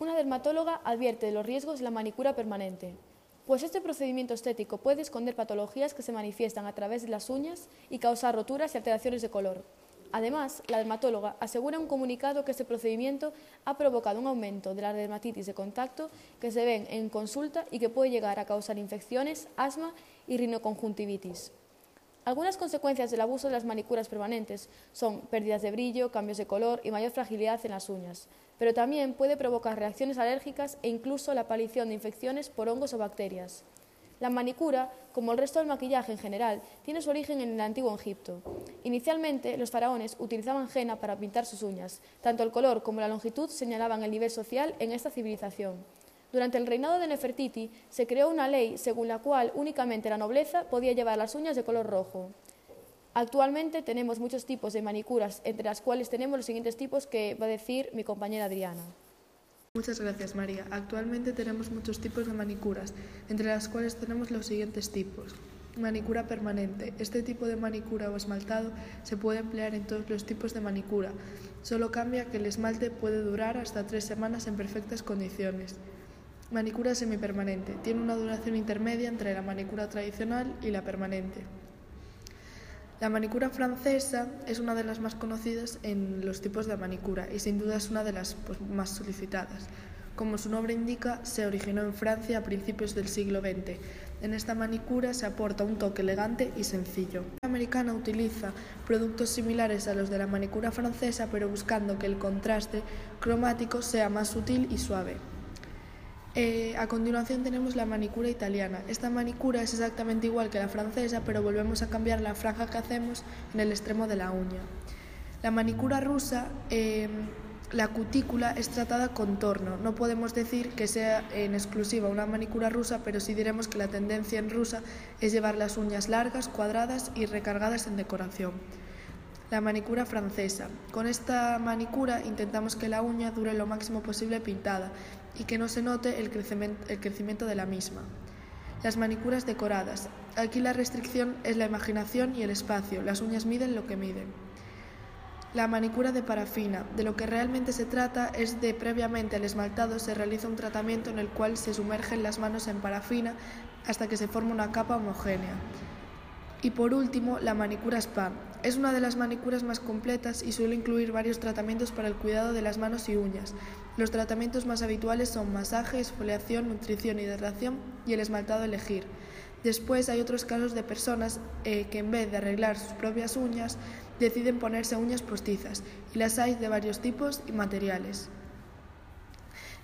Una dermatóloga advierte de los riesgos de la manicura permanente, pues este procedimiento estético puede esconder patologías que se manifiestan a través de las uñas y causar roturas y alteraciones de color. Además, la dermatóloga asegura en un comunicado que este procedimiento ha provocado un aumento de la dermatitis de contacto que se ven en consulta y que puede llegar a causar infecciones, asma y rinoconjuntivitis. Algunas consecuencias del abuso de las manicuras permanentes son pérdidas de brillo, cambios de color y mayor fragilidad en las uñas, pero también puede provocar reacciones alérgicas e incluso la aparición de infecciones por hongos o bacterias. La manicura, como el resto del maquillaje en general, tiene su origen en el antiguo Egipto. Inicialmente, los faraones utilizaban henna para pintar sus uñas. Tanto el color como la longitud señalaban el nivel social en esta civilización. Durante el reinado de Nefertiti se creó una ley según la cual únicamente la nobleza podía llevar las uñas de color rojo. Actualmente tenemos muchos tipos de manicuras, entre las cuales tenemos los siguientes tipos que va a decir mi compañera Adriana. Muchas gracias, María. Actualmente tenemos muchos tipos de manicuras, entre las cuales tenemos los siguientes tipos. Manicura permanente. Este tipo de manicura o esmaltado se puede emplear en todos los tipos de manicura. Solo cambia que el esmalte puede durar hasta tres semanas en perfectas condiciones. Manicura semipermanente. Tiene una duración intermedia entre la manicura tradicional y la permanente. La manicura francesa es una de las más conocidas en los tipos de manicura y sin duda es una de las pues, más solicitadas. Como su nombre indica, se originó en Francia a principios del siglo XX. En esta manicura se aporta un toque elegante y sencillo. La americana utiliza productos similares a los de la manicura francesa, pero buscando que el contraste cromático sea más sutil y suave. Eh, a continuación tenemos la manicura italiana. Esta manicura es exactamente igual que la francesa, pero volvemos a cambiar la franja que hacemos en el extremo de la uña. La manicura rusa, em, la cutícula es tratada con torno. No podemos decir que sea en exclusiva una manicura rusa, pero sí diremos que la tendencia en rusa es llevar las uñas largas, cuadradas y recargadas en decoración. La manicura francesa. Con esta manicura intentamos que la uña dure lo máximo posible pintada y que no se note el crecimiento, de la misma. Las manicuras decoradas. Aquí la restricción es la imaginación y el espacio. Las uñas miden lo que miden. La manicura de parafina. De lo que realmente se trata es de previamente al esmaltado se realiza un tratamiento en el cual se sumergen las manos en parafina hasta que se forma una capa homogénea. Y por último, la manicura spa. Es una de las manicuras más completas y suele incluir varios tratamientos para el cuidado de las manos y uñas. Los tratamientos más habituales son masaje, exfoliación, nutrición, hidratación y el esmaltado elegir. Después hay otros casos de personas eh, que en vez de arreglar sus propias uñas deciden ponerse uñas postizas y las hay de varios tipos y materiales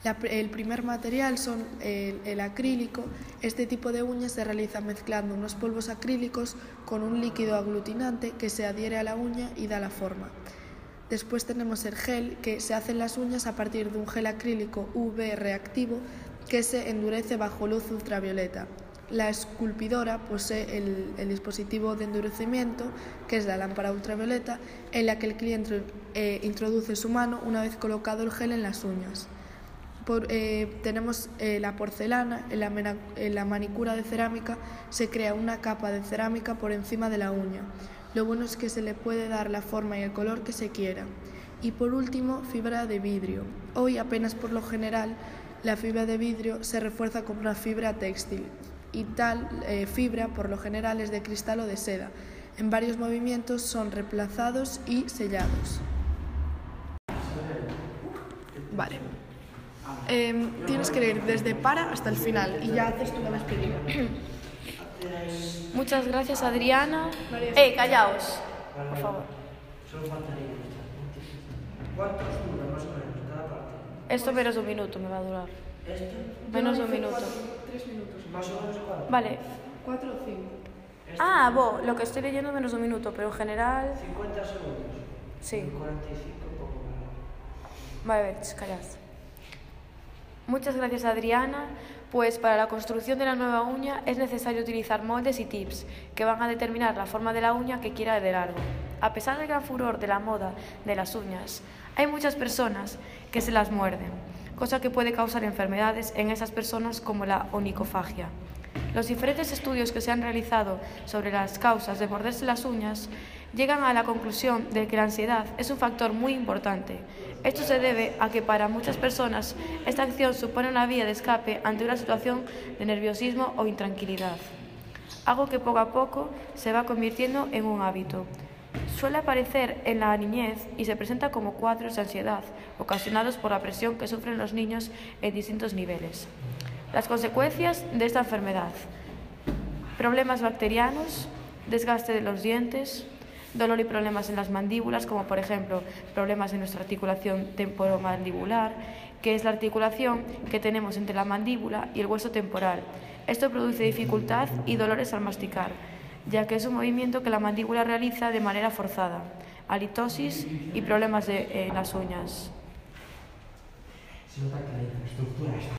el primer material son el, acrílico. Este tipo de uñas se realiza mezclando unos polvos acrílicos con un líquido aglutinante que se adhiere a la uña y da la forma. Después tenemos el gel, que se hacen las uñas a partir de un gel acrílico UV reactivo que se endurece bajo luz ultravioleta. La esculpidora posee el, dispositivo de endurecimiento, que es la lámpara ultravioleta, en la que el cliente eh, introduce su mano una vez colocado el gel en las uñas. Eh, tenemos eh, la porcelana, en la, manicura de cerámica se crea una capa de cerámica por encima de la uña. Lo bueno es que se le puede dar la forma y el color que se quiera. Y por último, fibra de vidrio. Hoy apenas por lo general la fibra de vidrio se refuerza con una fibra textil y tal eh, fibra por lo general es de cristal o de seda. En varios movimientos son reemplazados y sellados. Vale. Em, tienes que ir desde para hasta el final y ya haces tú la despedida. Muchas gracias, Adriana. ¡Eh, callaos! Por favor. ¿Cuántos dura más o menos cada parte? Esto menos de un minuto me va a durar. ¿Esto? Menos de un minuto. tres minutos. ¿Más o menos cuánto? Vale. Cuatro o cinco. Ah, bo, lo que estoy leyendo menos de un minuto, pero en general... 50 segundos. Sí. 45, poco menos. Vale, a ver, callad. Muchas gracias Adriana, pues para la construcción de la nueva uña es necesario utilizar moldes y tips que van a determinar la forma de la uña que quiera de largo. A pesar del gran furor de la moda de las uñas, hay muchas personas que se las muerden, cosa que puede causar enfermedades en esas personas como la onicofagia. Los diferentes estudios que se han realizado sobre las causas de morderse las uñas llegan a la conclusión de que la ansiedad es un factor muy importante. Esto se debe a que para muchas personas esta acción supone una vía de escape ante una situación de nerviosismo o intranquilidad, algo que poco a poco se va convirtiendo en un hábito. Suele aparecer en la niñez y se presenta como cuadros de ansiedad ocasionados por la presión que sufren los niños en distintos niveles. Las consecuencias de esta enfermedad. Problemas bacterianos, desgaste de los dientes, dolor y problemas en las mandíbulas, como por ejemplo problemas en nuestra articulación temporomandibular, que es la articulación que tenemos entre la mandíbula y el hueso temporal. Esto produce dificultad y dolores al masticar, ya que es un movimiento que la mandíbula realiza de manera forzada, halitosis y problemas en las uñas.